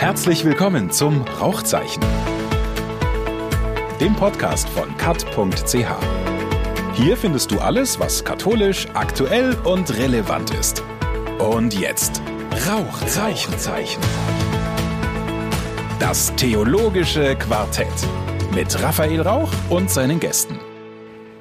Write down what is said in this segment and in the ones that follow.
Herzlich willkommen zum Rauchzeichen, dem Podcast von kat.ch. Hier findest du alles, was katholisch, aktuell und relevant ist. Und jetzt Rauchzeichen. Das theologische Quartett mit Raphael Rauch und seinen Gästen.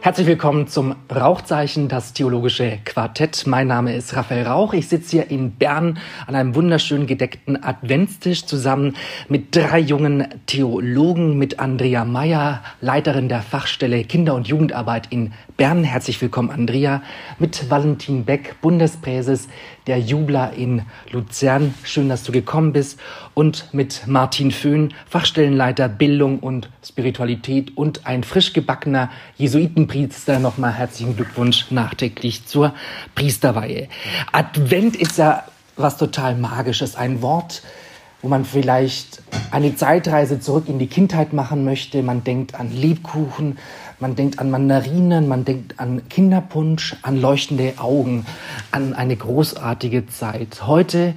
Herzlich willkommen zum Rauchzeichen, das theologische Quartett. Mein Name ist Raphael Rauch. Ich sitze hier in Bern an einem wunderschön gedeckten Adventstisch zusammen mit drei jungen Theologen, mit Andrea Meyer, Leiterin der Fachstelle Kinder- und Jugendarbeit in Bern. Herzlich willkommen, Andrea. Mit Valentin Beck, Bundespräses der Jubler in Luzern. Schön, dass du gekommen bist. Und mit Martin Föhn, Fachstellenleiter Bildung und Spiritualität und ein frisch gebackener Jesuitenpriester. Nochmal herzlichen Glückwunsch nachträglich zur Priesterweihe. Advent ist ja was total Magisches. Ein Wort, wo man vielleicht eine Zeitreise zurück in die Kindheit machen möchte. Man denkt an Lebkuchen, man denkt an Mandarinen, man denkt an Kinderpunsch, an leuchtende Augen, an eine großartige Zeit. Heute,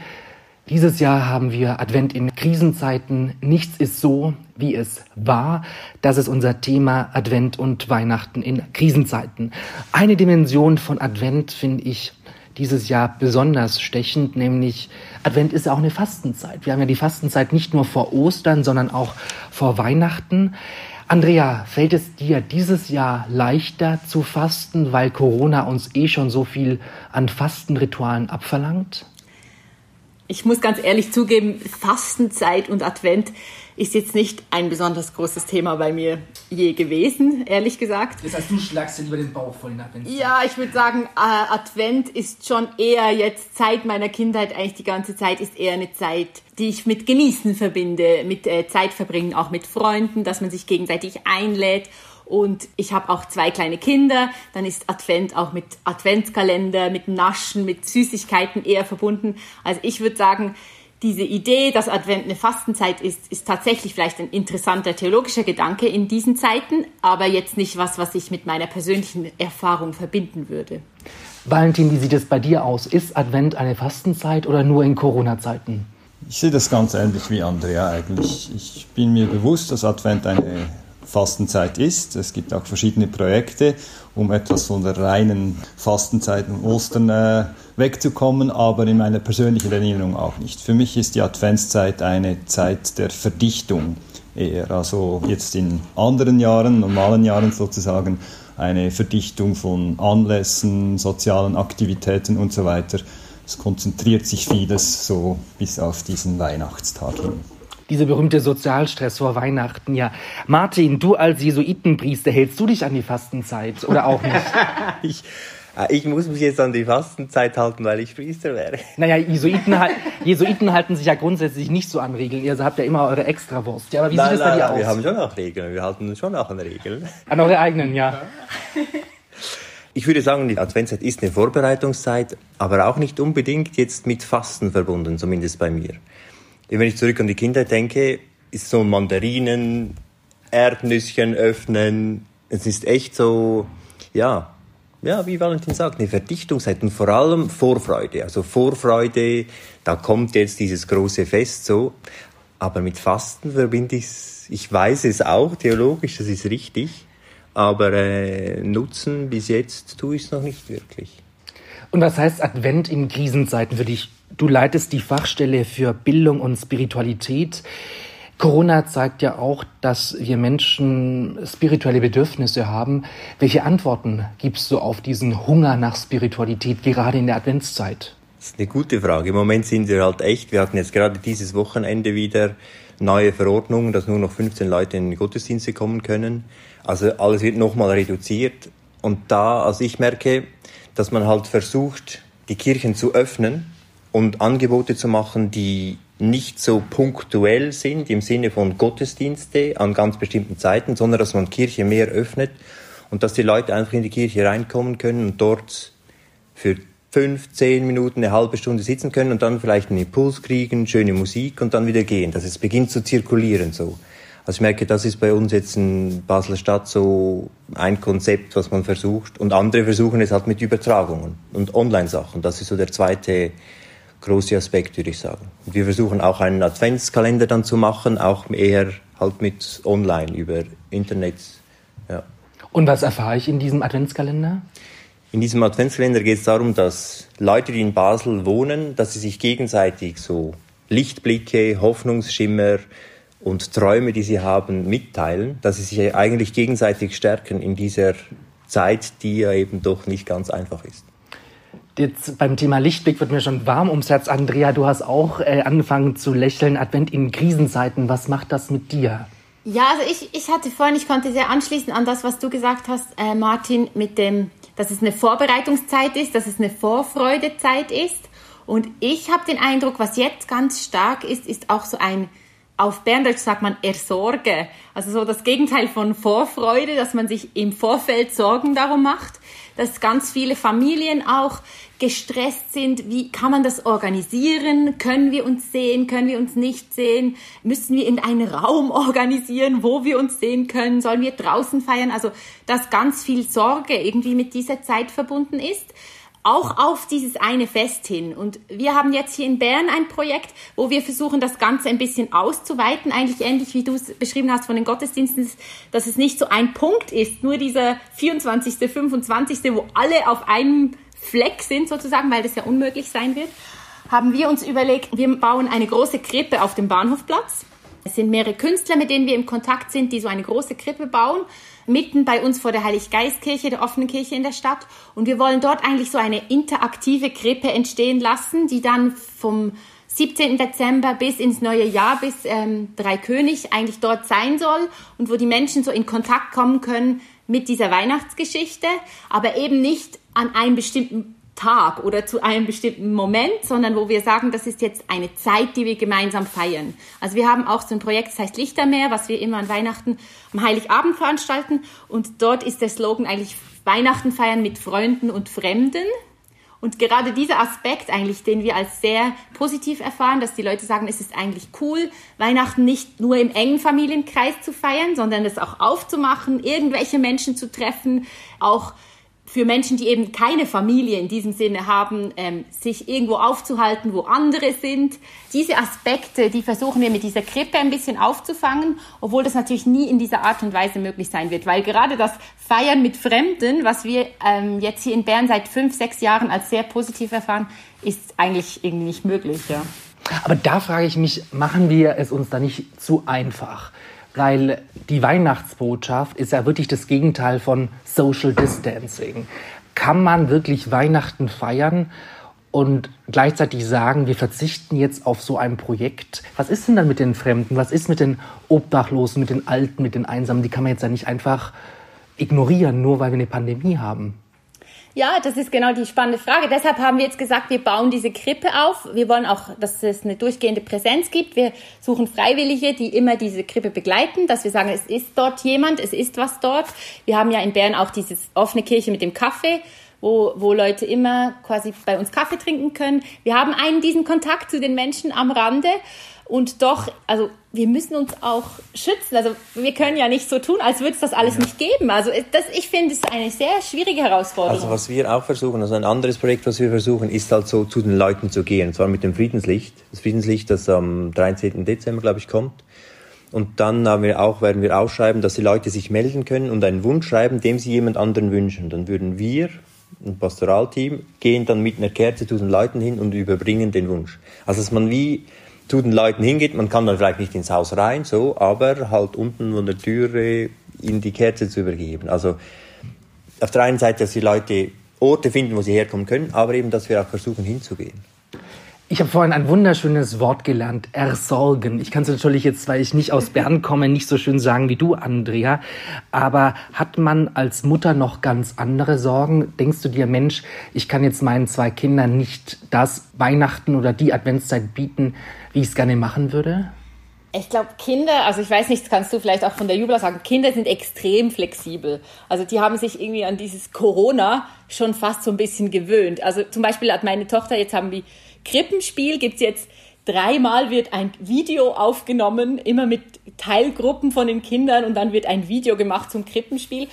dieses Jahr haben wir Advent in Krisenzeiten. Nichts ist so, wie es war. Das ist unser Thema Advent und Weihnachten in Krisenzeiten. Eine Dimension von Advent finde ich dieses Jahr besonders stechend, nämlich Advent ist ja auch eine Fastenzeit. Wir haben ja die Fastenzeit nicht nur vor Ostern, sondern auch vor Weihnachten. Andrea, fällt es dir dieses Jahr leichter zu fasten, weil Corona uns eh schon so viel an Fastenritualen abverlangt? Ich muss ganz ehrlich zugeben, Fastenzeit und Advent ist jetzt nicht ein besonders großes Thema bei mir je gewesen, ehrlich gesagt. Das heißt, du schlagst dir lieber den Bauch voll in Advent. Ja, ich würde sagen, äh, Advent ist schon eher jetzt seit meiner Kindheit, eigentlich die ganze Zeit, ist eher eine Zeit, die ich mit Genießen verbinde, mit äh, Zeit verbringen, auch mit Freunden, dass man sich gegenseitig einlädt und ich habe auch zwei kleine Kinder. Dann ist Advent auch mit Adventskalender, mit Naschen, mit Süßigkeiten eher verbunden. Also ich würde sagen, diese Idee, dass Advent eine Fastenzeit ist, ist tatsächlich vielleicht ein interessanter theologischer Gedanke in diesen Zeiten, aber jetzt nicht was, was ich mit meiner persönlichen Erfahrung verbinden würde. Valentin, wie sieht es bei dir aus? Ist Advent eine Fastenzeit oder nur in Corona-Zeiten? Ich sehe das ganz ähnlich wie Andrea eigentlich. Ich bin mir bewusst, dass Advent eine Fastenzeit ist. Es gibt auch verschiedene Projekte, um etwas von der reinen Fastenzeit und Ostern äh, wegzukommen, aber in meiner persönlichen Erinnerung auch nicht. Für mich ist die Adventszeit eine Zeit der Verdichtung eher. Also jetzt in anderen Jahren, normalen Jahren sozusagen, eine Verdichtung von Anlässen, sozialen Aktivitäten und so weiter. Es konzentriert sich vieles so bis auf diesen Weihnachtstag hin diese berühmte Sozialstress vor Weihnachten, ja. Martin, du als Jesuitenpriester, hältst du dich an die Fastenzeit oder auch nicht? ich, äh, ich muss mich jetzt an die Fastenzeit halten, weil ich Priester wäre. Naja, Jesuiten, Jesuiten halten sich ja grundsätzlich nicht so an Regeln. Ihr habt ja immer eure Extrawurst. Ja, aber wie nein, sieht es bei dir aus? Wir haben schon auch Regeln. Wir halten uns schon auch an Regeln. An eure eigenen, ja. Ich würde sagen, die Adventszeit ist eine Vorbereitungszeit, aber auch nicht unbedingt jetzt mit Fasten verbunden, zumindest bei mir wenn ich zurück an die Kinder denke, ist so Mandarinen, Erdnüsschen öffnen. Es ist echt so, ja, ja, wie Valentin sagt, eine Verdichtungszeit und vor allem Vorfreude. Also Vorfreude, da kommt jetzt dieses große Fest so. Aber mit Fasten verbinde ich es, ich weiß es auch, theologisch, das ist richtig. Aber äh, nutzen bis jetzt tue ich es noch nicht wirklich. Und was heißt Advent in Krisenzeiten für dich? Du leitest die Fachstelle für Bildung und Spiritualität. Corona zeigt ja auch, dass wir Menschen spirituelle Bedürfnisse haben. Welche Antworten gibst du auf diesen Hunger nach Spiritualität, gerade in der Adventszeit? Das ist eine gute Frage. Im Moment sind wir halt echt, wir hatten jetzt gerade dieses Wochenende wieder neue Verordnungen, dass nur noch 15 Leute in die Gottesdienste kommen können. Also alles wird nochmal reduziert. Und da, also ich merke, dass man halt versucht, die Kirchen zu öffnen und Angebote zu machen, die nicht so punktuell sind im Sinne von Gottesdienste an ganz bestimmten Zeiten, sondern dass man Kirche mehr öffnet und dass die Leute einfach in die Kirche reinkommen können und dort für fünf, zehn Minuten, eine halbe Stunde sitzen können und dann vielleicht einen Impuls kriegen, schöne Musik und dann wieder gehen, dass es beginnt zu zirkulieren so. Also ich merke, das ist bei uns jetzt in Basler Stadt so ein Konzept, was man versucht und andere versuchen es halt mit Übertragungen und Online-Sachen. Das ist so der zweite große Aspekt, würde ich sagen. Und wir versuchen auch einen Adventskalender dann zu machen, auch eher halt mit online über Internet. Ja. Und was erfahre ich in diesem Adventskalender? In diesem Adventskalender geht es darum, dass Leute, die in Basel wohnen, dass sie sich gegenseitig so Lichtblicke, Hoffnungsschimmer und Träume, die sie haben, mitteilen, dass sie sich eigentlich gegenseitig stärken in dieser Zeit, die ja eben doch nicht ganz einfach ist. Jetzt beim Thema Lichtblick wird mir schon warm ums Herz. Andrea, du hast auch äh, angefangen zu lächeln. Advent in Krisenzeiten. Was macht das mit dir? Ja, also ich, ich hatte vorhin, ich konnte sehr anschließen an das, was du gesagt hast, äh, Martin, mit dem dass es eine Vorbereitungszeit ist, dass es eine Vorfreudezeit ist. Und ich habe den Eindruck, was jetzt ganz stark ist, ist auch so ein, auf Berndeutsch sagt man Ersorge. Also so das Gegenteil von Vorfreude, dass man sich im Vorfeld Sorgen darum macht, dass ganz viele Familien auch gestresst sind. Wie kann man das organisieren? Können wir uns sehen? Können wir uns nicht sehen? Müssen wir in einen Raum organisieren, wo wir uns sehen können? Sollen wir draußen feiern? Also, dass ganz viel Sorge irgendwie mit dieser Zeit verbunden ist auch auf dieses eine Fest hin. Und wir haben jetzt hier in Bern ein Projekt, wo wir versuchen, das Ganze ein bisschen auszuweiten, eigentlich ähnlich wie du es beschrieben hast von den Gottesdiensten, dass es nicht so ein Punkt ist, nur dieser 24., 25., wo alle auf einem Fleck sind sozusagen, weil das ja unmöglich sein wird, haben wir uns überlegt, wir bauen eine große Krippe auf dem Bahnhofplatz. Es sind mehrere Künstler, mit denen wir im Kontakt sind, die so eine große Krippe bauen, mitten bei uns vor der Heiliggeistkirche, der offenen Kirche in der Stadt. Und wir wollen dort eigentlich so eine interaktive Krippe entstehen lassen, die dann vom 17. Dezember bis ins neue Jahr, bis ähm, Dreikönig eigentlich dort sein soll und wo die Menschen so in Kontakt kommen können mit dieser Weihnachtsgeschichte, aber eben nicht an einem bestimmten Tag oder zu einem bestimmten Moment, sondern wo wir sagen, das ist jetzt eine Zeit, die wir gemeinsam feiern. Also wir haben auch so ein Projekt, das heißt Lichtermeer, was wir immer an Weihnachten am Heiligabend veranstalten. Und dort ist der Slogan eigentlich Weihnachten feiern mit Freunden und Fremden. Und gerade dieser Aspekt eigentlich, den wir als sehr positiv erfahren, dass die Leute sagen, es ist eigentlich cool, Weihnachten nicht nur im engen Familienkreis zu feiern, sondern es auch aufzumachen, irgendwelche Menschen zu treffen, auch für Menschen, die eben keine Familie in diesem Sinne haben, ähm, sich irgendwo aufzuhalten, wo andere sind. Diese Aspekte, die versuchen wir mit dieser Krippe ein bisschen aufzufangen, obwohl das natürlich nie in dieser Art und Weise möglich sein wird, weil gerade das Feiern mit Fremden, was wir ähm, jetzt hier in Bern seit fünf, sechs Jahren als sehr positiv erfahren, ist eigentlich irgendwie nicht möglich. Ja. Aber da frage ich mich, machen wir es uns da nicht zu einfach? Weil die Weihnachtsbotschaft ist ja wirklich das Gegenteil von Social Distancing. Kann man wirklich Weihnachten feiern und gleichzeitig sagen, wir verzichten jetzt auf so ein Projekt? Was ist denn dann mit den Fremden? Was ist mit den Obdachlosen, mit den Alten, mit den Einsamen? Die kann man jetzt ja nicht einfach ignorieren, nur weil wir eine Pandemie haben. Ja, das ist genau die spannende Frage. Deshalb haben wir jetzt gesagt, wir bauen diese Krippe auf. Wir wollen auch, dass es eine durchgehende Präsenz gibt. Wir suchen Freiwillige, die immer diese Krippe begleiten, dass wir sagen, es ist dort jemand, es ist was dort. Wir haben ja in Bern auch diese offene Kirche mit dem Kaffee, wo, wo Leute immer quasi bei uns Kaffee trinken können. Wir haben einen diesen Kontakt zu den Menschen am Rande und doch, also wir müssen uns auch schützen. Also wir können ja nicht so tun, als würde es das alles ja. nicht geben. Also das, ich finde, es eine sehr schwierige Herausforderung. Also was wir auch versuchen, also ein anderes Projekt, was wir versuchen, ist halt so zu den Leuten zu gehen. Und zwar mit dem Friedenslicht. Das Friedenslicht, das am 13. Dezember, glaube ich, kommt. Und dann haben wir auch, werden wir ausschreiben, dass die Leute sich melden können und einen Wunsch schreiben, dem sie jemand anderen wünschen. Dann würden wir, ein Pastoralteam, gehen dann mit einer Kerze zu den Leuten hin und überbringen den Wunsch. Also dass man wie zu den Leuten hingeht. Man kann dann vielleicht nicht ins Haus rein, so, aber halt unten von der Türe in die Kerze zu übergeben. Also auf der einen Seite, dass die Leute Orte finden, wo sie herkommen können, aber eben, dass wir auch versuchen hinzugehen. Ich habe vorhin ein wunderschönes Wort gelernt, ersorgen. Ich kann es natürlich jetzt, weil ich nicht aus Bern komme, nicht so schön sagen wie du, Andrea. Aber hat man als Mutter noch ganz andere Sorgen? Denkst du dir, Mensch, ich kann jetzt meinen zwei Kindern nicht das Weihnachten oder die Adventszeit bieten, wie ich es gerne machen würde? Ich glaube, Kinder, also ich weiß nicht, kannst du vielleicht auch von der Jubla sagen, Kinder sind extrem flexibel. Also die haben sich irgendwie an dieses Corona schon fast so ein bisschen gewöhnt. Also zum Beispiel hat meine Tochter, jetzt haben wir Krippenspiel gibt's jetzt dreimal wird ein Video aufgenommen, immer mit Teilgruppen von den Kindern und dann wird ein Video gemacht zum Krippenspiel.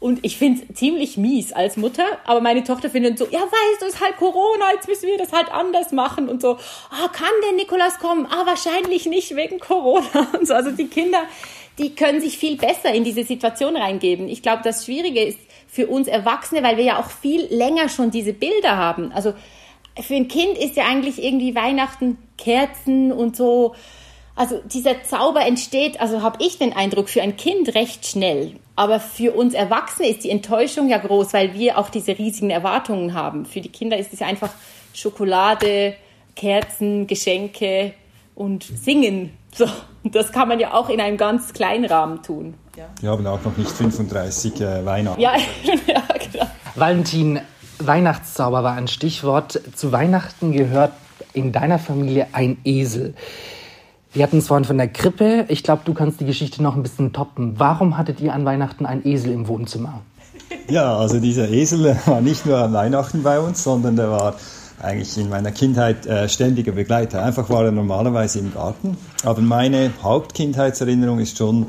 Und ich finde es ziemlich mies als Mutter, aber meine Tochter findet so, ja, weißt du, es ist halt Corona, jetzt müssen wir das halt anders machen und so. Ah, kann der Nikolaus kommen? Ah, wahrscheinlich nicht wegen Corona und so. Also die Kinder, die können sich viel besser in diese Situation reingeben. Ich glaube, das Schwierige ist für uns Erwachsene, weil wir ja auch viel länger schon diese Bilder haben. Also für ein Kind ist ja eigentlich irgendwie Weihnachten Kerzen und so. Also dieser Zauber entsteht, also habe ich den Eindruck, für ein Kind recht schnell. Aber für uns Erwachsene ist die Enttäuschung ja groß, weil wir auch diese riesigen Erwartungen haben. Für die Kinder ist es ja einfach Schokolade, Kerzen, Geschenke und Singen. So, das kann man ja auch in einem ganz kleinen Rahmen tun. Ja. Wir haben auch noch nicht 35 äh, Weihnachten. Ja, ja, genau. Valentin, Weihnachtszauber war ein Stichwort. Zu Weihnachten gehört in deiner Familie ein Esel. Wir hatten es vorhin von der Krippe. Ich glaube, du kannst die Geschichte noch ein bisschen toppen. Warum hattet ihr an Weihnachten einen Esel im Wohnzimmer? Ja, also dieser Esel war nicht nur an Weihnachten bei uns, sondern der war eigentlich in meiner Kindheit äh, ständiger Begleiter. Einfach war er normalerweise im Garten. Aber meine Hauptkindheitserinnerung ist schon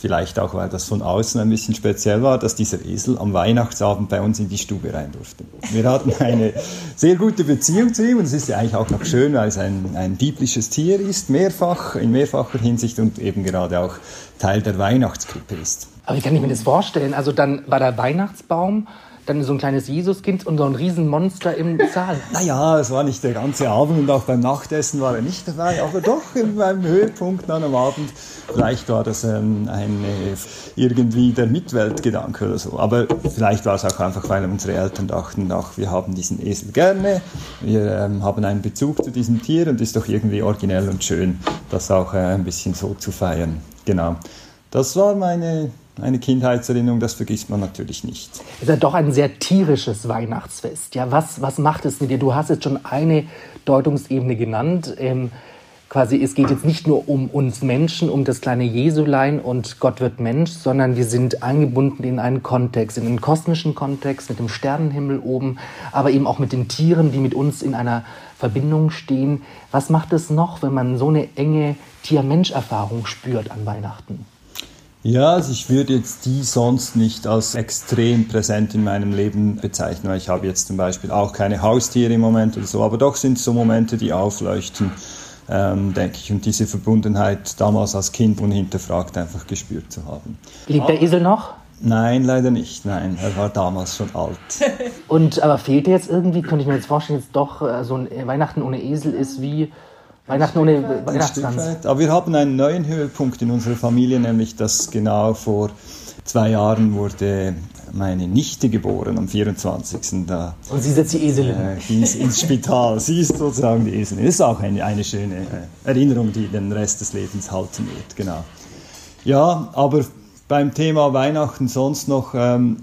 Vielleicht auch, weil das von außen ein bisschen speziell war, dass dieser Esel am Weihnachtsabend bei uns in die Stube rein durfte. Wir hatten eine sehr gute Beziehung zu ihm und es ist ja eigentlich auch noch schön, weil es ein, ein biblisches Tier ist, mehrfach, in mehrfacher Hinsicht und eben gerade auch Teil der Weihnachtskrippe ist. Aber wie kann ich mir das vorstellen? Also dann war der Weihnachtsbaum dann so ein kleines Jesuskind und so ein Riesenmonster im Saal. Naja, es war nicht der ganze Abend und auch beim Nachtessen war er nicht dabei, aber doch beim Höhepunkt dann am Abend. Vielleicht war das ähm, ein, irgendwie der Mitweltgedanke oder so. Aber vielleicht war es auch einfach, weil unsere Eltern dachten, ach, wir haben diesen Esel gerne, wir ähm, haben einen Bezug zu diesem Tier und ist doch irgendwie originell und schön, das auch äh, ein bisschen so zu feiern. Genau. Das war meine eine Kindheitserinnerung, das vergisst man natürlich nicht. Es ist ja doch ein sehr tierisches Weihnachtsfest. Ja, was, was macht es mit dir? Du hast jetzt schon eine Deutungsebene genannt. Ähm, quasi, es geht jetzt nicht nur um uns Menschen, um das kleine Jesulein und Gott wird Mensch, sondern wir sind eingebunden in einen Kontext, in einen kosmischen Kontext mit dem Sternenhimmel oben, aber eben auch mit den Tieren, die mit uns in einer Verbindung stehen. Was macht es noch, wenn man so eine enge Tier-Mensch-Erfahrung spürt an Weihnachten? Ja, also ich würde jetzt die sonst nicht als extrem präsent in meinem Leben bezeichnen, weil ich habe jetzt zum Beispiel auch keine Haustiere im Moment oder so, aber doch sind es so Momente, die aufleuchten, ähm, denke ich, und diese Verbundenheit damals als Kind unhinterfragt einfach gespürt zu haben. Lebt der Esel noch? Nein, leider nicht. Nein, er war damals schon alt. Und aber fehlt er jetzt irgendwie? Könnte ich mir jetzt vorstellen, jetzt doch äh, so ein Weihnachten ohne Esel ist wie Weihnachten ohne Weihnachtsgans. Aber wir haben einen neuen Höhepunkt in unserer Familie, nämlich dass genau vor zwei Jahren wurde meine Nichte geboren, am 24. Da, Und sie ist jetzt die Eselin. Äh, die ist ins Spital. Sie ist sozusagen die Eselin. Das ist auch eine, eine schöne äh, Erinnerung, die den Rest des Lebens halten wird. Genau. Ja, aber beim Thema Weihnachten sonst noch, ähm,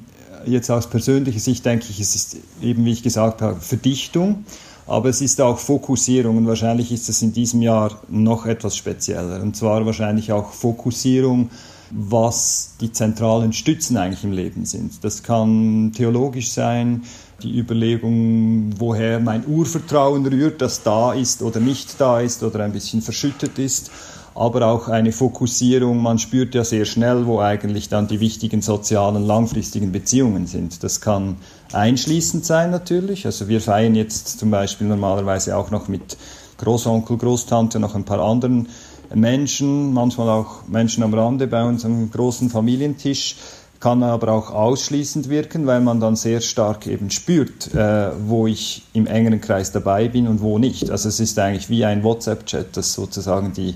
jetzt aus persönlicher Sicht denke ich, es ist eben, wie ich gesagt habe, Verdichtung aber es ist auch Fokussierung und wahrscheinlich ist es in diesem Jahr noch etwas spezieller. Und zwar wahrscheinlich auch Fokussierung, was die zentralen Stützen eigentlich im Leben sind. Das kann theologisch sein, die Überlegung, woher mein Urvertrauen rührt, das da ist oder nicht da ist oder ein bisschen verschüttet ist aber auch eine Fokussierung. Man spürt ja sehr schnell, wo eigentlich dann die wichtigen sozialen, langfristigen Beziehungen sind. Das kann einschließend sein natürlich. Also wir feiern jetzt zum Beispiel normalerweise auch noch mit Großonkel, Großtante, noch ein paar anderen Menschen, manchmal auch Menschen am Rande bei unserem großen Familientisch kann aber auch ausschließend wirken, weil man dann sehr stark eben spürt, äh, wo ich im engeren Kreis dabei bin und wo nicht. Also es ist eigentlich wie ein WhatsApp-Chat, das sozusagen die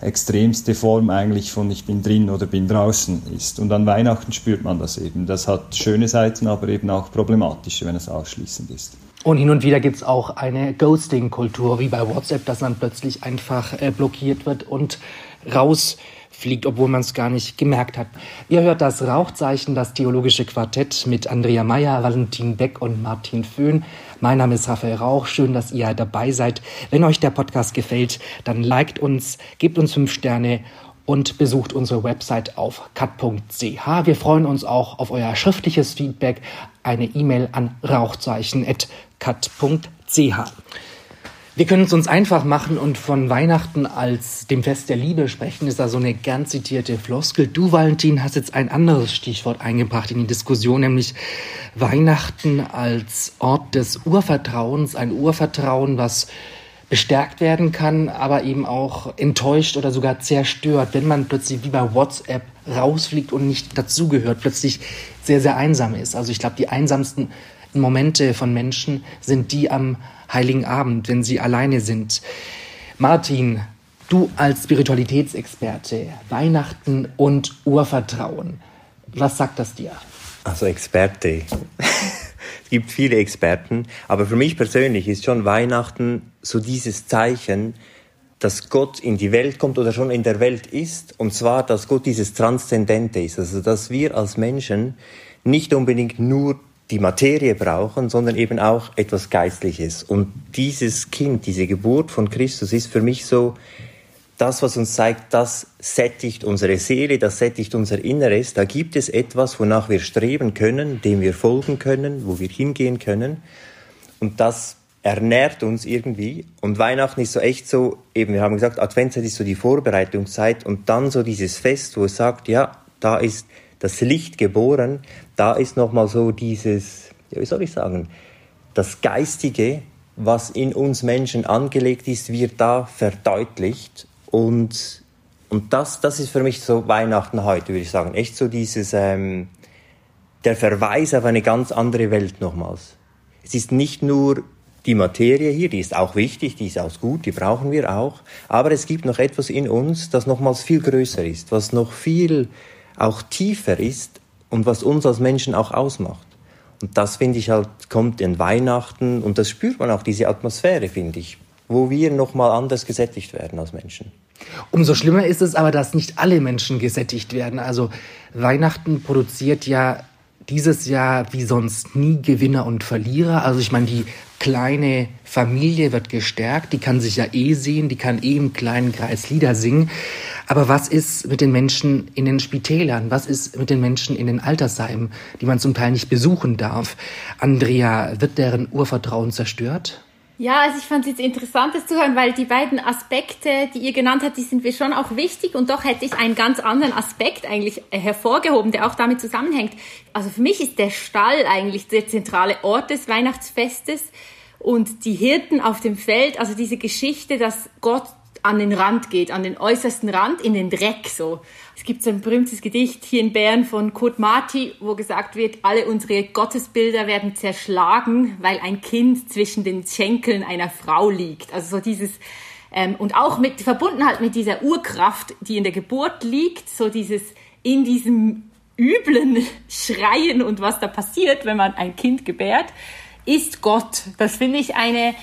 extremste Form eigentlich von ich bin drin oder bin draußen ist. Und an Weihnachten spürt man das eben. Das hat schöne Seiten, aber eben auch problematische, wenn es ausschließend ist. Und hin und wieder gibt es auch eine Ghosting-Kultur, wie bei WhatsApp, dass man plötzlich einfach äh, blockiert wird und raus fliegt, obwohl man es gar nicht gemerkt hat. Ihr hört das Rauchzeichen, das theologische Quartett mit Andrea Meyer, Valentin Beck und Martin Föhn. Mein Name ist Raphael Rauch. Schön, dass ihr dabei seid. Wenn euch der Podcast gefällt, dann liked uns, gebt uns fünf Sterne und besucht unsere Website auf cut.ch. Wir freuen uns auch auf euer schriftliches Feedback. Eine E-Mail an rauchzeichen.cut.ch. Wir können es uns einfach machen und von Weihnachten als dem Fest der Liebe sprechen, ist da so eine gern zitierte Floskel. Du, Valentin, hast jetzt ein anderes Stichwort eingebracht in die Diskussion, nämlich Weihnachten als Ort des Urvertrauens. Ein Urvertrauen, was bestärkt werden kann, aber eben auch enttäuscht oder sogar zerstört, wenn man plötzlich wie bei WhatsApp rausfliegt und nicht dazugehört, plötzlich sehr, sehr einsam ist. Also ich glaube, die einsamsten Momente von Menschen sind die am Heiligen Abend, wenn sie alleine sind. Martin, du als Spiritualitätsexperte, Weihnachten und Urvertrauen, was sagt das dir? Also Experte. es gibt viele Experten, aber für mich persönlich ist schon Weihnachten so dieses Zeichen, dass Gott in die Welt kommt oder schon in der Welt ist, und zwar, dass Gott dieses Transzendente ist, also dass wir als Menschen nicht unbedingt nur die Materie brauchen, sondern eben auch etwas Geistliches. Und dieses Kind, diese Geburt von Christus ist für mich so das, was uns zeigt, das sättigt unsere Seele, das sättigt unser Inneres. Da gibt es etwas, wonach wir streben können, dem wir folgen können, wo wir hingehen können. Und das ernährt uns irgendwie. Und Weihnachten ist so echt so, eben, wir haben gesagt, Adventszeit ist so die Vorbereitungszeit und dann so dieses Fest, wo es sagt, ja, da ist das Licht geboren, da ist nochmal so dieses, ja, wie soll ich sagen, das Geistige, was in uns Menschen angelegt ist, wird da verdeutlicht und, und das, das ist für mich so Weihnachten heute, würde ich sagen. Echt so dieses, ähm, der Verweis auf eine ganz andere Welt nochmals. Es ist nicht nur die Materie hier, die ist auch wichtig, die ist auch gut, die brauchen wir auch. Aber es gibt noch etwas in uns, das nochmals viel größer ist, was noch viel auch tiefer ist und was uns als Menschen auch ausmacht. Und das finde ich halt, kommt in Weihnachten und das spürt man auch, diese Atmosphäre, finde ich, wo wir nochmal anders gesättigt werden als Menschen. Umso schlimmer ist es aber, dass nicht alle Menschen gesättigt werden. Also Weihnachten produziert ja dieses Jahr wie sonst nie Gewinner und Verlierer. Also ich meine, die kleine Familie wird gestärkt, die kann sich ja eh sehen, die kann eh im kleinen Kreis Lieder singen. Aber was ist mit den Menschen in den Spitälern? Was ist mit den Menschen in den Altersheimen, die man zum Teil nicht besuchen darf? Andrea, wird deren Urvertrauen zerstört? Ja, also ich fand es jetzt interessant, das zu hören, weil die beiden Aspekte, die ihr genannt habt, die sind mir schon auch wichtig und doch hätte ich einen ganz anderen Aspekt eigentlich hervorgehoben, der auch damit zusammenhängt. Also für mich ist der Stall eigentlich der zentrale Ort des Weihnachtsfestes und die Hirten auf dem Feld, also diese Geschichte, dass Gott an den Rand geht, an den äußersten Rand, in den Dreck so. Gibt so ein berühmtes Gedicht hier in Bern von Kurt Marti, wo gesagt wird, alle unsere Gottesbilder werden zerschlagen, weil ein Kind zwischen den Schenkeln einer Frau liegt. Also so dieses, ähm, und auch mit, verbunden halt mit dieser Urkraft, die in der Geburt liegt, so dieses, in diesem üblen Schreien und was da passiert, wenn man ein Kind gebärt, ist Gott. Das finde ich eine,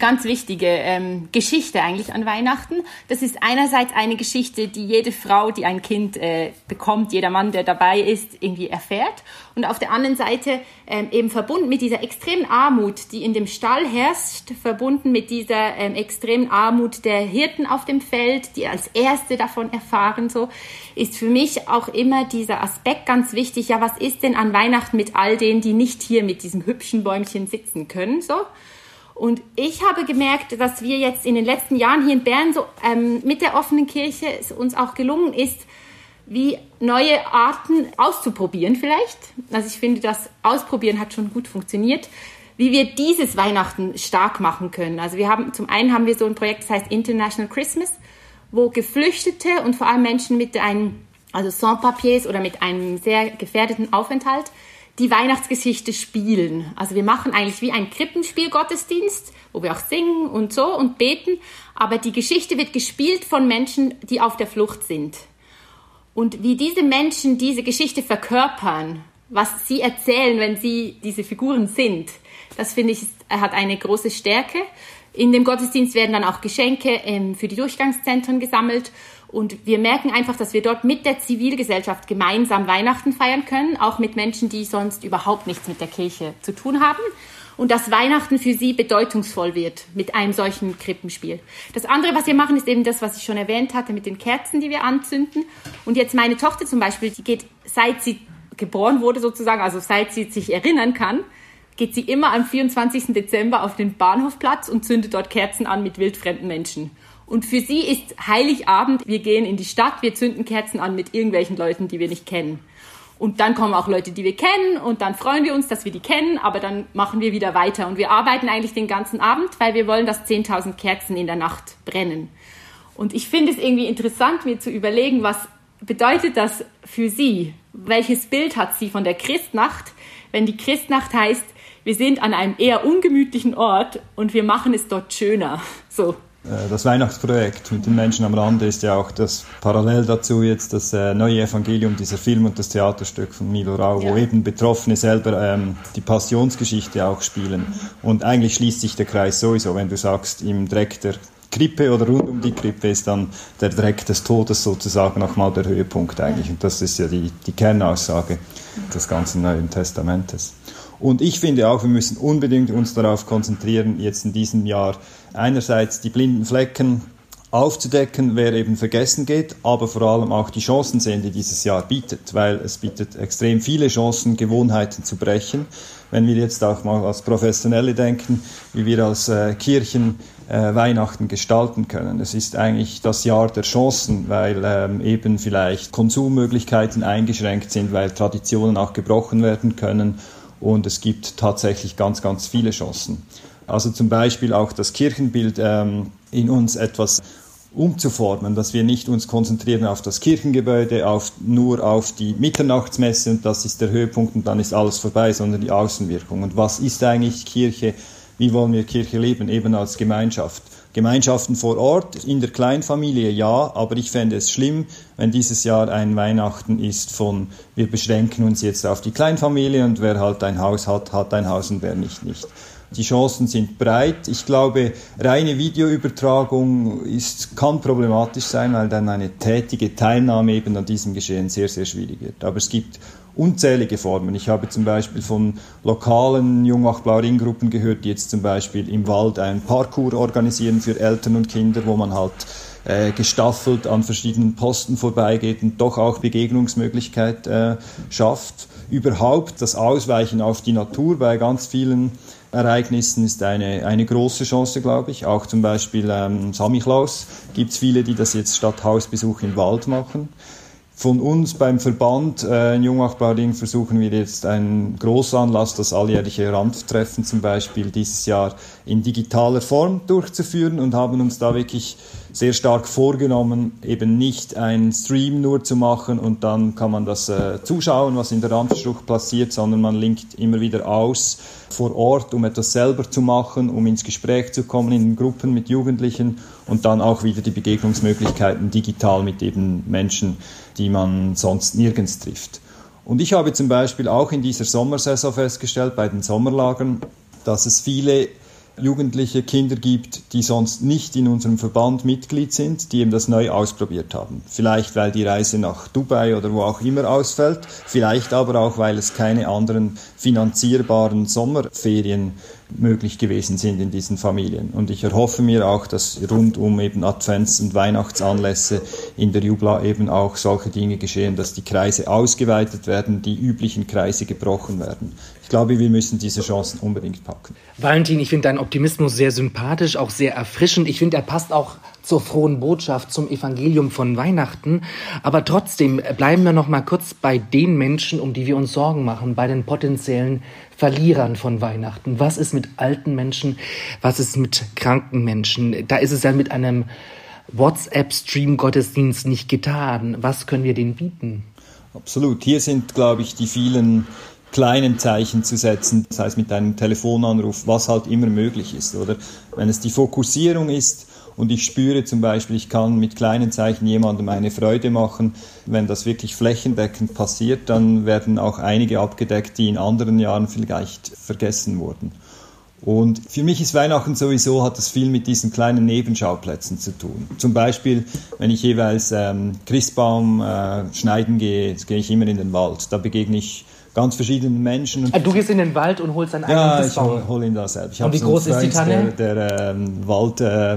ganz wichtige ähm, Geschichte eigentlich an Weihnachten. Das ist einerseits eine Geschichte, die jede Frau, die ein Kind äh, bekommt, jeder Mann, der dabei ist, irgendwie erfährt. Und auf der anderen Seite ähm, eben verbunden mit dieser extremen Armut, die in dem Stall herrscht, verbunden mit dieser ähm, extremen Armut der Hirten auf dem Feld, die als Erste davon erfahren, so, ist für mich auch immer dieser Aspekt ganz wichtig. Ja, was ist denn an Weihnachten mit all denen, die nicht hier mit diesem hübschen Bäumchen sitzen können, so? Und ich habe gemerkt, dass wir jetzt in den letzten Jahren hier in Bern so ähm, mit der offenen Kirche es uns auch gelungen ist, wie neue Arten auszuprobieren vielleicht. Also ich finde, das Ausprobieren hat schon gut funktioniert, wie wir dieses Weihnachten stark machen können. Also wir haben, zum einen haben wir so ein Projekt, das heißt International Christmas, wo Geflüchtete und vor allem Menschen mit einem, also Sans-Papiers oder mit einem sehr gefährdeten Aufenthalt die Weihnachtsgeschichte spielen. Also wir machen eigentlich wie ein Krippenspiel-Gottesdienst, wo wir auch singen und so und beten, aber die Geschichte wird gespielt von Menschen, die auf der Flucht sind. Und wie diese Menschen diese Geschichte verkörpern, was sie erzählen, wenn sie diese Figuren sind, das finde ich hat eine große Stärke. In dem Gottesdienst werden dann auch Geschenke ähm, für die Durchgangszentren gesammelt und wir merken einfach, dass wir dort mit der Zivilgesellschaft gemeinsam Weihnachten feiern können, auch mit Menschen, die sonst überhaupt nichts mit der Kirche zu tun haben. Und dass Weihnachten für sie bedeutungsvoll wird mit einem solchen Krippenspiel. Das andere, was wir machen, ist eben das, was ich schon erwähnt hatte mit den Kerzen, die wir anzünden. Und jetzt meine Tochter zum Beispiel, die geht, seit sie geboren wurde sozusagen, also seit sie sich erinnern kann, geht sie immer am 24. Dezember auf den Bahnhofplatz und zündet dort Kerzen an mit wildfremden Menschen. Und für sie ist Heiligabend, wir gehen in die Stadt, wir zünden Kerzen an mit irgendwelchen Leuten, die wir nicht kennen. Und dann kommen auch Leute, die wir kennen und dann freuen wir uns, dass wir die kennen, aber dann machen wir wieder weiter. Und wir arbeiten eigentlich den ganzen Abend, weil wir wollen, dass 10.000 Kerzen in der Nacht brennen. Und ich finde es irgendwie interessant, mir zu überlegen, was bedeutet das für Sie? Welches Bild hat sie von der Christnacht, wenn die Christnacht heißt, wir sind an einem eher ungemütlichen Ort und wir machen es dort schöner. So, das Weihnachtsprojekt mit den Menschen am Rande ist ja auch das parallel dazu jetzt das äh, neue Evangelium, dieser Film und das Theaterstück von Milo Rau, ja. wo eben Betroffene selber ähm, die Passionsgeschichte auch spielen. Und eigentlich schließt sich der Kreis sowieso, wenn du sagst, im Dreck der Krippe oder rund um die Krippe ist dann der Dreck des Todes sozusagen nochmal der Höhepunkt eigentlich. Und das ist ja die, die Kernaussage des ganzen Neuen Testamentes. Und ich finde auch, wir müssen unbedingt uns darauf konzentrieren, jetzt in diesem Jahr einerseits die blinden Flecken aufzudecken, wer eben vergessen geht, aber vor allem auch die Chancen sehen, die dieses Jahr bietet, weil es bietet extrem viele Chancen, Gewohnheiten zu brechen. Wenn wir jetzt auch mal als Professionelle denken, wie wir als äh, Kirchen äh, Weihnachten gestalten können. Es ist eigentlich das Jahr der Chancen, weil ähm, eben vielleicht Konsummöglichkeiten eingeschränkt sind, weil Traditionen auch gebrochen werden können und es gibt tatsächlich ganz, ganz viele Chancen. Also zum Beispiel auch das Kirchenbild ähm, in uns etwas umzuformen, dass wir nicht uns konzentrieren auf das Kirchengebäude, auf, nur auf die Mitternachtsmesse und das ist der Höhepunkt und dann ist alles vorbei, sondern die Außenwirkung. Und was ist eigentlich Kirche? Wie wollen wir Kirche leben? Eben als Gemeinschaft. Gemeinschaften vor Ort, in der Kleinfamilie ja, aber ich fände es schlimm, wenn dieses Jahr ein Weihnachten ist von, wir beschränken uns jetzt auf die Kleinfamilie und wer halt ein Haus hat, hat ein Haus und wer nicht, nicht. Die Chancen sind breit. Ich glaube, reine Videoübertragung ist, kann problematisch sein, weil dann eine tätige Teilnahme eben an diesem Geschehen sehr, sehr schwierig wird. Aber es gibt unzählige Formen. Ich habe zum Beispiel von lokalen Jungwach-Blau-Ring-Gruppen gehört, die jetzt zum Beispiel im Wald ein Parkour organisieren für Eltern und Kinder, wo man halt äh, gestaffelt an verschiedenen Posten vorbeigeht und doch auch Begegnungsmöglichkeit äh, schafft. Überhaupt das Ausweichen auf die Natur bei ganz vielen Ereignissen ist eine, eine große Chance, glaube ich. Auch zum Beispiel ähm, Samichlaus gibt es viele, die das jetzt statt Hausbesuch im Wald machen. Von uns beim Verband äh, in Jungachbading versuchen wir jetzt einen Großanlass, das alljährliche Randtreffen zum Beispiel dieses Jahr in digitaler Form durchzuführen und haben uns da wirklich sehr stark vorgenommen, eben nicht einen Stream nur zu machen und dann kann man das äh, zuschauen, was in der Randversuch passiert, sondern man linkt immer wieder aus vor Ort, um etwas selber zu machen, um ins Gespräch zu kommen in Gruppen mit Jugendlichen und dann auch wieder die Begegnungsmöglichkeiten digital mit eben Menschen, die man sonst nirgends trifft. Und ich habe zum Beispiel auch in dieser Sommersaison festgestellt, bei den Sommerlagern, dass es viele jugendliche Kinder gibt, die sonst nicht in unserem Verband Mitglied sind, die eben das neu ausprobiert haben. Vielleicht weil die Reise nach Dubai oder wo auch immer ausfällt, vielleicht aber auch weil es keine anderen finanzierbaren Sommerferien möglich gewesen sind in diesen Familien. Und ich erhoffe mir auch, dass rund um eben Advents- und Weihnachtsanlässe in der Jubla eben auch solche Dinge geschehen, dass die Kreise ausgeweitet werden, die üblichen Kreise gebrochen werden. Ich glaube, wir müssen diese Chancen unbedingt packen. Valentin, ich finde deinen Optimismus sehr sympathisch, auch sehr erfrischend. Ich finde, er passt auch zur frohen Botschaft, zum Evangelium von Weihnachten. Aber trotzdem bleiben wir noch mal kurz bei den Menschen, um die wir uns Sorgen machen, bei den potenziellen Verlierern von Weihnachten. Was ist mit alten Menschen? Was ist mit kranken Menschen? Da ist es ja mit einem WhatsApp-Stream-Gottesdienst nicht getan. Was können wir denen bieten? Absolut. Hier sind, glaube ich, die vielen kleinen Zeichen zu setzen, das heißt mit einem Telefonanruf, was halt immer möglich ist, oder? Wenn es die Fokussierung ist, und ich spüre zum Beispiel, ich kann mit kleinen Zeichen jemandem eine Freude machen. Wenn das wirklich flächendeckend passiert, dann werden auch einige abgedeckt, die in anderen Jahren vielleicht vergessen wurden. Und für mich ist Weihnachten sowieso, hat es viel mit diesen kleinen Nebenschauplätzen zu tun. Zum Beispiel, wenn ich jeweils ähm, Christbaum äh, schneiden gehe, gehe ich immer in den Wald. Da begegne ich ganz verschiedenen Menschen. Ah, du gehst in den Wald und holst einen eigenen Ja, ich hole hol ihn da selbst. und wie groß ist die Tanne? Der, der ähm, Wald äh,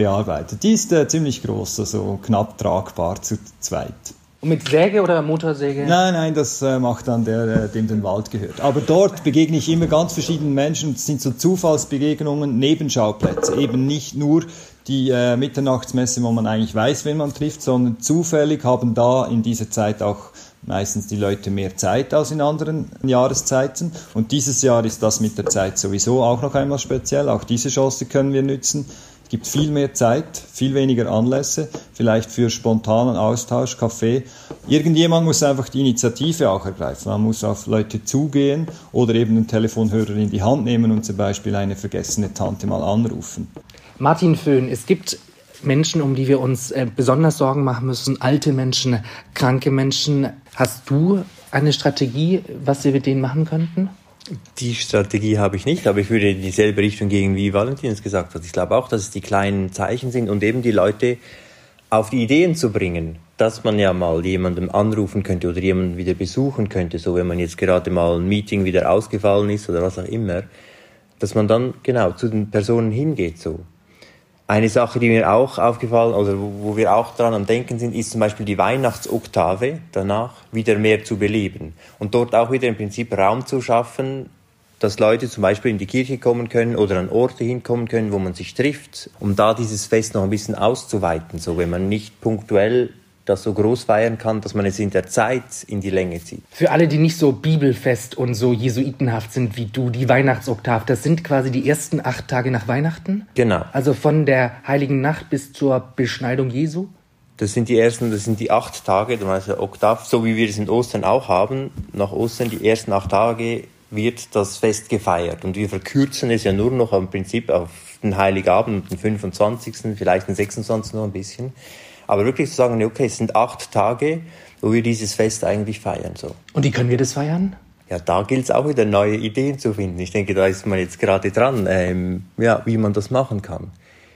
bearbeitet. Die ist äh, ziemlich groß, also knapp tragbar zu zweit. Und mit Säge oder Motorsäge? Nein, nein, das äh, macht dann der, äh, dem den Wald gehört. Aber dort begegne ich immer ganz verschiedenen Menschen. Es sind so Zufallsbegegnungen, Nebenschauplätze. Eben nicht nur die äh, Mitternachtsmesse, wo man eigentlich weiß, wen man trifft, sondern zufällig haben da in dieser Zeit auch meistens die Leute mehr Zeit als in anderen Jahreszeiten. Und dieses Jahr ist das mit der Zeit sowieso auch noch einmal speziell. Auch diese Chance können wir nützen. Gibt viel mehr Zeit, viel weniger Anlässe, vielleicht für spontanen Austausch, Kaffee. Irgendjemand muss einfach die Initiative auch ergreifen. Man muss auf Leute zugehen oder eben den Telefonhörer in die Hand nehmen und zum Beispiel eine vergessene Tante mal anrufen. Martin Föhn, es gibt Menschen, um die wir uns äh, besonders Sorgen machen müssen, alte Menschen, kranke Menschen. Hast du eine Strategie, was wir mit denen machen könnten? Die Strategie habe ich nicht, aber ich würde in dieselbe Richtung gehen, wie Valentin es gesagt hat. Ich glaube auch, dass es die kleinen Zeichen sind und eben die Leute auf die Ideen zu bringen, dass man ja mal jemandem anrufen könnte oder jemanden wieder besuchen könnte, so wenn man jetzt gerade mal ein Meeting wieder ausgefallen ist oder was auch immer, dass man dann genau zu den Personen hingeht so. Eine Sache, die mir auch aufgefallen oder wo wir auch dran am Denken sind, ist zum Beispiel die Weihnachtsoktave danach wieder mehr zu beleben. Und dort auch wieder im Prinzip Raum zu schaffen, dass Leute zum Beispiel in die Kirche kommen können oder an Orte hinkommen können, wo man sich trifft, um da dieses Fest noch ein bisschen auszuweiten, so wenn man nicht punktuell das so groß feiern kann, dass man es in der Zeit in die Länge zieht. Für alle, die nicht so bibelfest und so jesuitenhaft sind wie du, die Weihnachtsoktav, das sind quasi die ersten acht Tage nach Weihnachten? Genau. Also von der heiligen Nacht bis zur Beschneidung Jesu? Das sind die ersten, das sind die acht Tage, also Oktav, so wie wir es in Ostern auch haben. Nach Ostern, die ersten acht Tage, wird das Fest gefeiert. Und wir verkürzen es ja nur noch im Prinzip auf den Heiligabend, den 25., vielleicht den 26. noch ein bisschen. Aber wirklich zu sagen, okay, es sind acht Tage, wo wir dieses Fest eigentlich feiern. So. Und wie können wir das feiern? Ja, da gilt es auch wieder neue Ideen zu finden. Ich denke, da ist man jetzt gerade dran, ähm, ja, wie man das machen kann.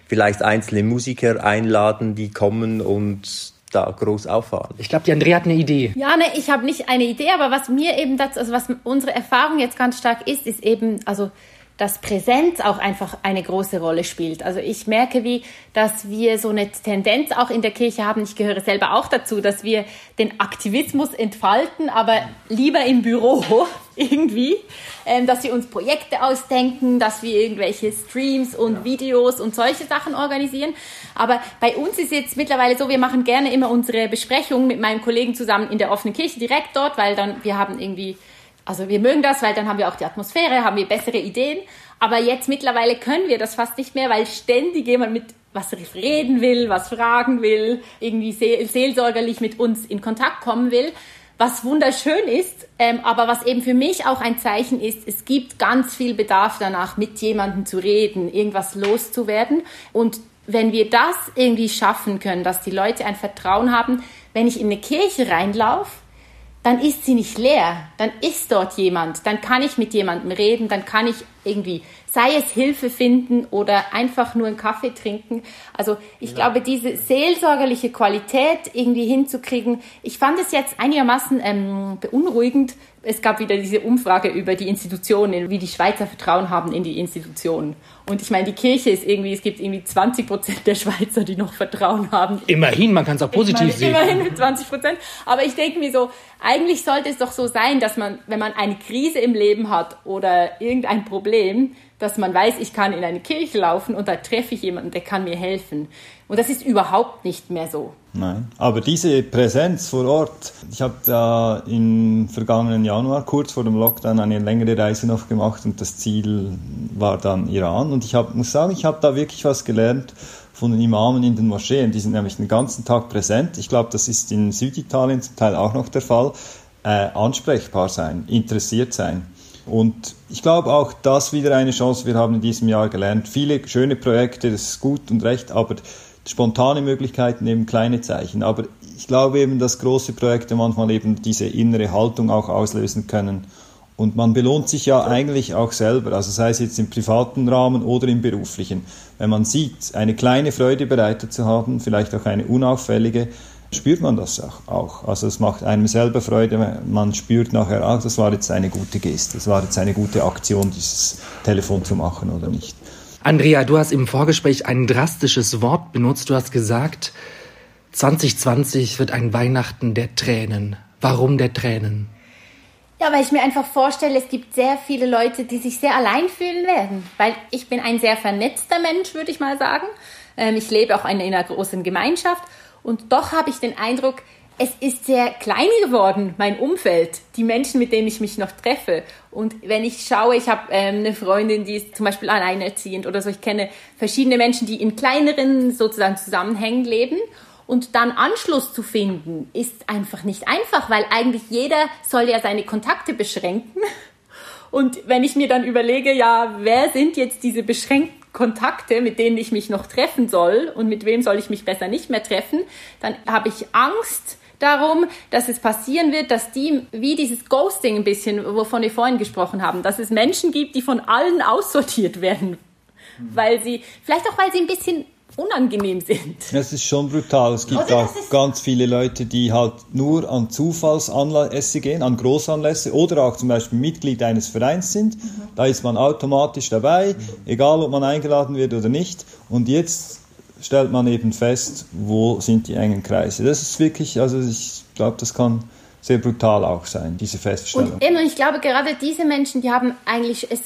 Vielleicht einzelne Musiker einladen, die kommen und da groß auffahren. Ich glaube, die Andrea hat eine Idee. Ja, ne, ich habe nicht eine Idee, aber was mir eben dazu, also was unsere Erfahrung jetzt ganz stark ist, ist eben, also dass Präsenz auch einfach eine große Rolle spielt. Also ich merke, wie, dass wir so eine Tendenz auch in der Kirche haben. Ich gehöre selber auch dazu, dass wir den Aktivismus entfalten, aber lieber im Büro irgendwie, ähm, dass wir uns Projekte ausdenken, dass wir irgendwelche Streams und Videos und solche Sachen organisieren. Aber bei uns ist jetzt mittlerweile so, wir machen gerne immer unsere Besprechungen mit meinem Kollegen zusammen in der offenen Kirche direkt dort, weil dann wir haben irgendwie also wir mögen das, weil dann haben wir auch die Atmosphäre, haben wir bessere Ideen. Aber jetzt mittlerweile können wir das fast nicht mehr, weil ständig jemand mit was reden will, was fragen will, irgendwie seel seelsorgerlich mit uns in Kontakt kommen will, was wunderschön ist, ähm, aber was eben für mich auch ein Zeichen ist, es gibt ganz viel Bedarf danach, mit jemandem zu reden, irgendwas loszuwerden. Und wenn wir das irgendwie schaffen können, dass die Leute ein Vertrauen haben, wenn ich in eine Kirche reinlaufe, dann ist sie nicht leer, dann ist dort jemand, dann kann ich mit jemandem reden, dann kann ich irgendwie, sei es Hilfe finden oder einfach nur einen Kaffee trinken. Also ich ja. glaube, diese seelsorgerliche Qualität irgendwie hinzukriegen, ich fand es jetzt einigermaßen ähm, beunruhigend. Es gab wieder diese Umfrage über die Institutionen, wie die Schweizer Vertrauen haben in die Institutionen. Und ich meine, die Kirche ist irgendwie, es gibt irgendwie 20 Prozent der Schweizer, die noch Vertrauen haben. Immerhin, man kann es auch positiv meine, sehen. Immerhin mit 20 Prozent. Aber ich denke mir so, eigentlich sollte es doch so sein, dass man, wenn man eine Krise im Leben hat oder irgendein Problem, dass man weiß, ich kann in eine Kirche laufen und da treffe ich jemanden, der kann mir helfen. Und das ist überhaupt nicht mehr so. Nein, aber diese Präsenz vor Ort, ich habe da im vergangenen Januar, kurz vor dem Lockdown, eine längere Reise noch gemacht und das Ziel war dann Iran. Und ich hab, muss sagen, ich habe da wirklich was gelernt von den Imamen in den Moscheen. Die sind nämlich den ganzen Tag präsent. Ich glaube, das ist in Süditalien zum Teil auch noch der Fall. Äh, ansprechbar sein, interessiert sein. Und ich glaube auch, das wieder eine Chance. Wir haben in diesem Jahr gelernt, viele schöne Projekte, das ist gut und recht, aber spontane Möglichkeiten eben kleine Zeichen. Aber ich glaube eben, dass große Projekte manchmal eben diese innere Haltung auch auslösen können. Und man belohnt sich ja eigentlich auch selber, also sei es jetzt im privaten Rahmen oder im beruflichen. Wenn man sieht, eine kleine Freude bereitet zu haben, vielleicht auch eine unauffällige, spürt man das auch. Also es macht einem selber Freude, man spürt nachher, ah, das war jetzt eine gute Geste, das war jetzt eine gute Aktion, dieses Telefon zu machen oder nicht. Andrea, du hast im Vorgespräch ein drastisches Wort benutzt. Du hast gesagt, 2020 wird ein Weihnachten der Tränen. Warum der Tränen? Ja, weil ich mir einfach vorstelle, es gibt sehr viele Leute, die sich sehr allein fühlen werden. Weil ich bin ein sehr vernetzter Mensch, würde ich mal sagen. Ähm, ich lebe auch in einer großen Gemeinschaft. Und doch habe ich den Eindruck, es ist sehr klein geworden, mein Umfeld, die Menschen, mit denen ich mich noch treffe. Und wenn ich schaue, ich habe ähm, eine Freundin, die ist zum Beispiel alleinerziehend oder so, ich kenne verschiedene Menschen, die in kleineren sozusagen Zusammenhängen leben. Und dann Anschluss zu finden, ist einfach nicht einfach, weil eigentlich jeder soll ja seine Kontakte beschränken. Und wenn ich mir dann überlege, ja, wer sind jetzt diese beschränkten Kontakte, mit denen ich mich noch treffen soll und mit wem soll ich mich besser nicht mehr treffen, dann habe ich Angst, darum, dass es passieren wird, dass die, wie dieses Ghosting ein bisschen, wovon wir vorhin gesprochen haben, dass es Menschen gibt, die von allen aussortiert werden, weil sie, vielleicht auch weil sie ein bisschen unangenehm sind. Das ist schon brutal. Es gibt Oder auch ganz viele Leute, die halt nur an Zufallsanlässe gehen, an Großanlässe oder auch zum Beispiel Mitglied eines Vereins sind. Mhm. Da ist man automatisch dabei, egal ob man eingeladen wird oder nicht. Und jetzt stellt man eben fest, wo sind die engen Kreise. Das ist wirklich, also ich glaube, das kann sehr brutal auch sein, diese Feststellung. Und eben, ich glaube, gerade diese Menschen, die haben eigentlich es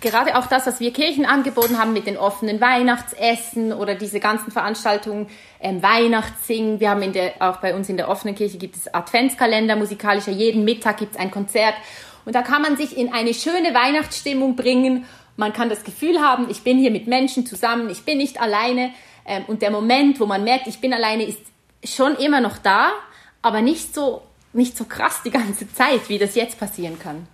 gerade auch das, was wir Kirchen angeboten haben mit den offenen Weihnachtsessen oder diese ganzen Veranstaltungen, ähm, Weihnachtssingen. Wir haben in der, auch bei uns in der offenen Kirche gibt es Adventskalender musikalischer. Jeden Mittag gibt es ein Konzert. Und da kann man sich in eine schöne Weihnachtsstimmung bringen. Man kann das Gefühl haben, ich bin hier mit Menschen zusammen, ich bin nicht alleine. Ähm, und der Moment, wo man merkt, ich bin alleine, ist schon immer noch da, aber nicht so, nicht so krass die ganze Zeit, wie das jetzt passieren kann.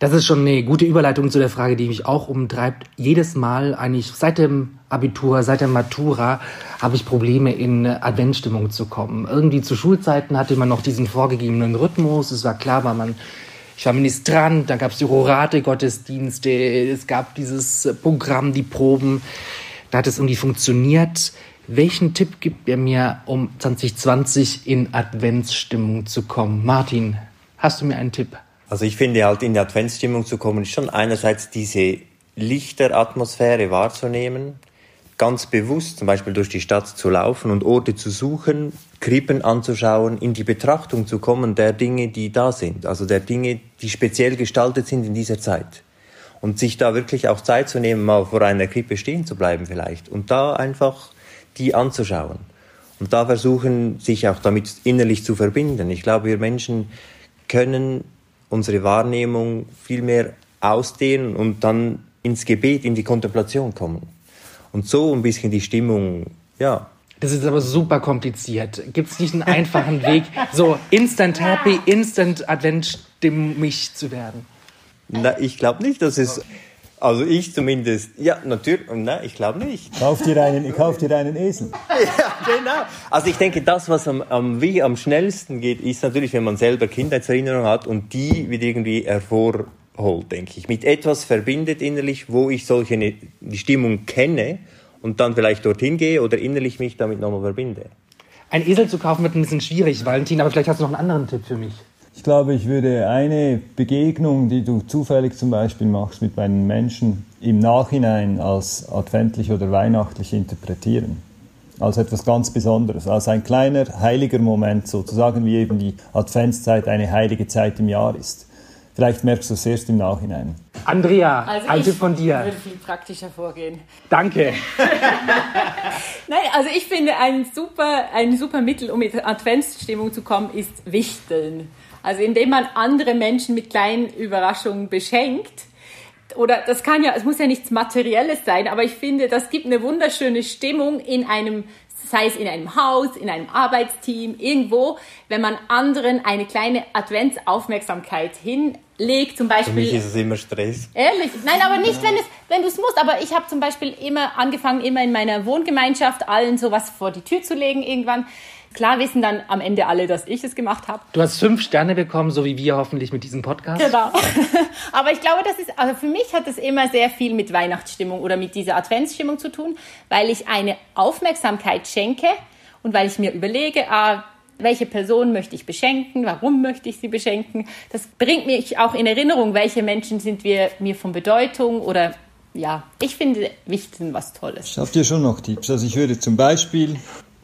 Das ist schon eine gute Überleitung zu der Frage, die mich auch umtreibt. Jedes Mal, eigentlich seit dem Abitur, seit der Matura, habe ich Probleme, in Adventsstimmung zu kommen. Irgendwie zu Schulzeiten hatte man noch diesen vorgegebenen Rhythmus. Es war klar, war man, ich war Ministrant, da gab es die Rorate-Gottesdienste, es gab dieses Programm, die Proben. Da hat es irgendwie funktioniert. Welchen Tipp gibt ihr mir, um 2020 in Adventsstimmung zu kommen? Martin, hast du mir einen Tipp? Also ich finde halt in die Adventsstimmung zu kommen, ist schon einerseits diese Lichteratmosphäre wahrzunehmen, ganz bewusst zum Beispiel durch die Stadt zu laufen und Orte zu suchen, Krippen anzuschauen, in die Betrachtung zu kommen der Dinge, die da sind, also der Dinge, die speziell gestaltet sind in dieser Zeit. Und sich da wirklich auch Zeit zu nehmen, mal vor einer Krippe stehen zu bleiben vielleicht und da einfach die anzuschauen. Und da versuchen, sich auch damit innerlich zu verbinden. Ich glaube, wir Menschen können unsere Wahrnehmung viel mehr ausdehnen und dann ins Gebet, in die Kontemplation kommen. Und so ein bisschen die Stimmung, ja. Das ist aber super kompliziert. Gibt es nicht einen einfachen Weg, so instant happy, instant adventstimmig zu werden? Na, ich glaube nicht, dass es. Also ich zumindest, ja, natürlich, nein, ich glaube nicht. Kauf dir einen, kauf dir einen Esel. ja, genau. Also ich denke, das, was am, am, wie am schnellsten geht, ist natürlich, wenn man selber Kindheitserinnerungen hat und die wieder irgendwie hervorholt, denke ich. Mit etwas verbindet innerlich, wo ich solche eine, die Stimmung kenne und dann vielleicht dorthin gehe oder innerlich mich damit nochmal verbinde. Ein Esel zu kaufen wird ein bisschen schwierig, Valentin, aber vielleicht hast du noch einen anderen Tipp für mich. Ich glaube, ich würde eine Begegnung, die du zufällig zum Beispiel machst mit einem Menschen, im Nachhinein als adventlich oder weihnachtlich interpretieren. Als etwas ganz Besonderes, als ein kleiner heiliger Moment, sozusagen wie eben die Adventszeit eine heilige Zeit im Jahr ist. Vielleicht merkst du es erst im Nachhinein. Andrea, also Tipp von dir. Ich würde viel praktischer vorgehen. Danke. Nein, also ich finde, ein super, ein super Mittel, um in Adventsstimmung zu kommen, ist Wichteln. Also indem man andere Menschen mit kleinen Überraschungen beschenkt. Oder das kann ja, es muss ja nichts Materielles sein, aber ich finde, das gibt eine wunderschöne Stimmung in einem, sei es in einem Haus, in einem Arbeitsteam, irgendwo, wenn man anderen eine kleine Adventsaufmerksamkeit hinlegt, zum Beispiel. Für mich ist es immer Stress. Ehrlich? Nein, aber nicht, wenn, es, wenn du es musst. Aber ich habe zum Beispiel immer angefangen, immer in meiner Wohngemeinschaft allen sowas vor die Tür zu legen irgendwann. Klar wissen dann am Ende alle, dass ich es gemacht habe. Du hast fünf Sterne bekommen, so wie wir hoffentlich mit diesem Podcast. Genau. Aber ich glaube, das ist, also für mich hat es immer sehr viel mit Weihnachtsstimmung oder mit dieser Adventsstimmung zu tun, weil ich eine Aufmerksamkeit schenke und weil ich mir überlege, ah, welche Person möchte ich beschenken, warum möchte ich sie beschenken. Das bringt mich auch in Erinnerung, welche Menschen sind wir mir von Bedeutung oder ja, ich finde Wichteln was Tolles. Ich habe dir schon noch Tipps. Also ich würde zum Beispiel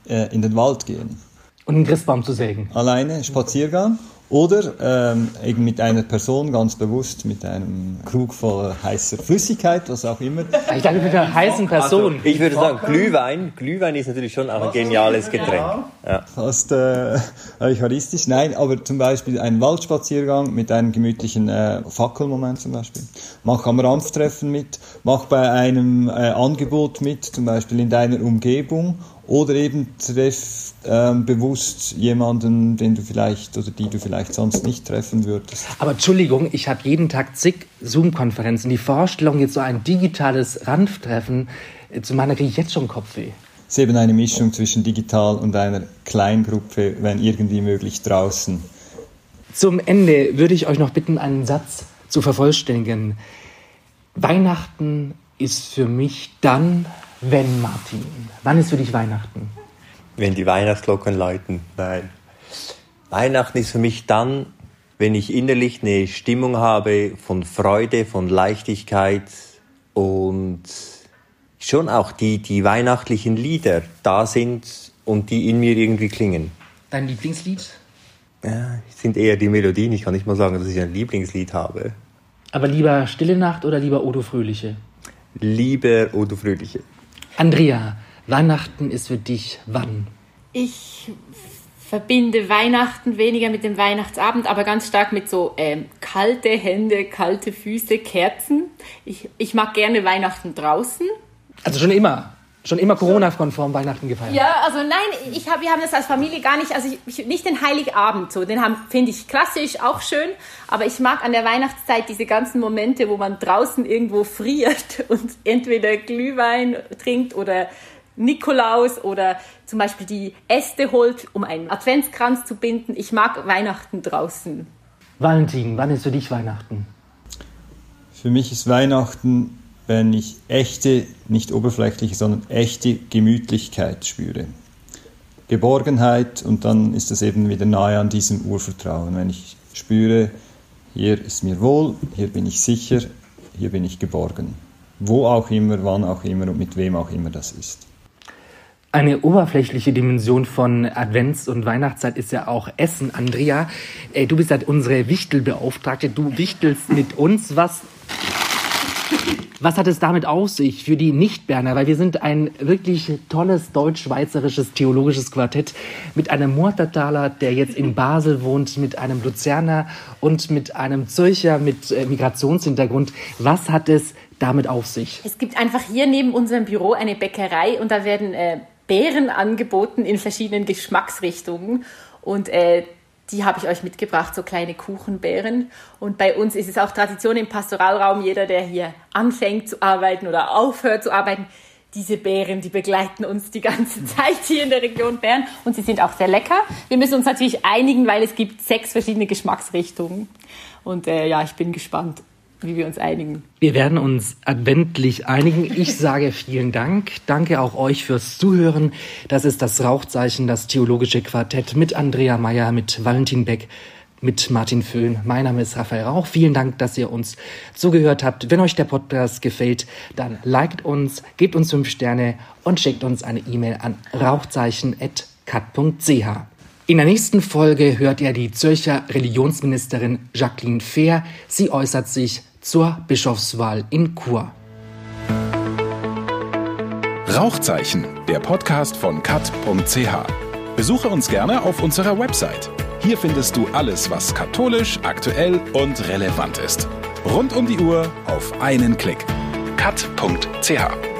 äh, in den Wald gehen. Und einen Christbaum zu sägen. Alleine, Spaziergang. Oder ähm, eben mit einer Person ganz bewusst, mit einem Krug voller heißer Flüssigkeit, was auch immer. Ich dachte mit einer heißen Person. Ich würde sagen, Glühwein. Glühwein ist natürlich schon auch ein geniales Getränk. Ja. Fast äh, eucharistisch. Nein, aber zum Beispiel ein Waldspaziergang mit einem gemütlichen äh, Fackelmoment zum Beispiel. Mach am Rampftreffen mit, mach bei einem äh, Angebot mit, zum Beispiel in deiner Umgebung oder eben treff ähm, bewusst jemanden, den du vielleicht oder die du vielleicht sonst nicht treffen würdest. Aber Entschuldigung, ich habe jeden Tag zig Zoom-Konferenzen. Die Vorstellung, jetzt so ein digitales Ranftreffen, äh, zu meiner kriege ich jetzt schon Kopfweh. Es ist eben eine Mischung zwischen digital und einer Kleingruppe, wenn irgendwie möglich draußen. Zum Ende würde ich euch noch bitten, einen Satz zu vervollständigen. Weihnachten ist für mich dann, wenn Martin. Wann ist für dich Weihnachten? Wenn die Weihnachtsglocken läuten. Nein. Weihnachten ist für mich dann, wenn ich innerlich eine Stimmung habe von Freude, von Leichtigkeit und schon auch die, die weihnachtlichen Lieder da sind und die in mir irgendwie klingen. Dein Lieblingslied? Ja, sind eher die Melodien. Ich kann nicht mal sagen, dass ich ein Lieblingslied habe. Aber lieber Stille Nacht oder lieber Odo Fröhliche? Lieber Odo Fröhliche. Andrea, Weihnachten ist für dich wann? Ich verbinde Weihnachten weniger mit dem Weihnachtsabend, aber ganz stark mit so ähm, kalte Hände, kalte Füße, Kerzen. Ich, ich mag gerne Weihnachten draußen. Also schon immer. Schon immer Corona-konform Weihnachten gefeiert. Ja, also nein, ich hab, wir haben das als Familie gar nicht, also ich, ich, nicht den Heiligabend so, den finde ich klassisch, auch schön, aber ich mag an der Weihnachtszeit diese ganzen Momente, wo man draußen irgendwo friert und entweder Glühwein trinkt oder Nikolaus oder zum Beispiel die Äste holt, um einen Adventskranz zu binden. Ich mag Weihnachten draußen. Valentin, wann ist für dich Weihnachten? Für mich ist Weihnachten, wenn ich echte, nicht oberflächliche, sondern echte Gemütlichkeit spüre. Geborgenheit und dann ist das eben wieder nahe an diesem Urvertrauen. Wenn ich spüre, hier ist mir wohl, hier bin ich sicher, hier bin ich geborgen. Wo auch immer, wann auch immer und mit wem auch immer das ist. Eine oberflächliche Dimension von Advents- und Weihnachtszeit ist ja auch Essen. Andrea, äh, du bist halt unsere Wichtelbeauftragte. Du wichtelst mit uns. Was, was hat es damit auf sich für die Nicht-Berner? Weil wir sind ein wirklich tolles deutsch-schweizerisches theologisches Quartett mit einem Murtertaler, der jetzt in Basel wohnt, mit einem Luzerner und mit einem Zürcher mit äh, Migrationshintergrund. Was hat es damit auf sich? Es gibt einfach hier neben unserem Büro eine Bäckerei und da werden äh, Beeren angeboten in verschiedenen Geschmacksrichtungen. Und äh, die habe ich euch mitgebracht, so kleine Kuchenbeeren. Und bei uns ist es auch Tradition im Pastoralraum, jeder, der hier anfängt zu arbeiten oder aufhört zu arbeiten, diese Beeren, die begleiten uns die ganze Zeit hier in der Region Bern und sie sind auch sehr lecker. Wir müssen uns natürlich einigen, weil es gibt sechs verschiedene Geschmacksrichtungen. Und äh, ja, ich bin gespannt wie wir uns einigen. Wir werden uns adventlich einigen. Ich sage vielen Dank. Danke auch euch fürs Zuhören. Das ist das Rauchzeichen, das theologische Quartett mit Andrea Meyer, mit Valentin Beck, mit Martin Föhn. Mein Name ist Raphael Rauch. Vielen Dank, dass ihr uns zugehört habt. Wenn euch der Podcast gefällt, dann liked uns, gebt uns fünf Sterne und schickt uns eine E-Mail an rauchzeichen.kat.ch. In der nächsten Folge hört ihr die Zürcher Religionsministerin Jacqueline Fehr. Sie äußert sich zur Bischofswahl in Chur. Rauchzeichen, der Podcast von kat.ch. Besuche uns gerne auf unserer Website. Hier findest du alles, was katholisch, aktuell und relevant ist. Rund um die Uhr auf einen Klick. kat.ch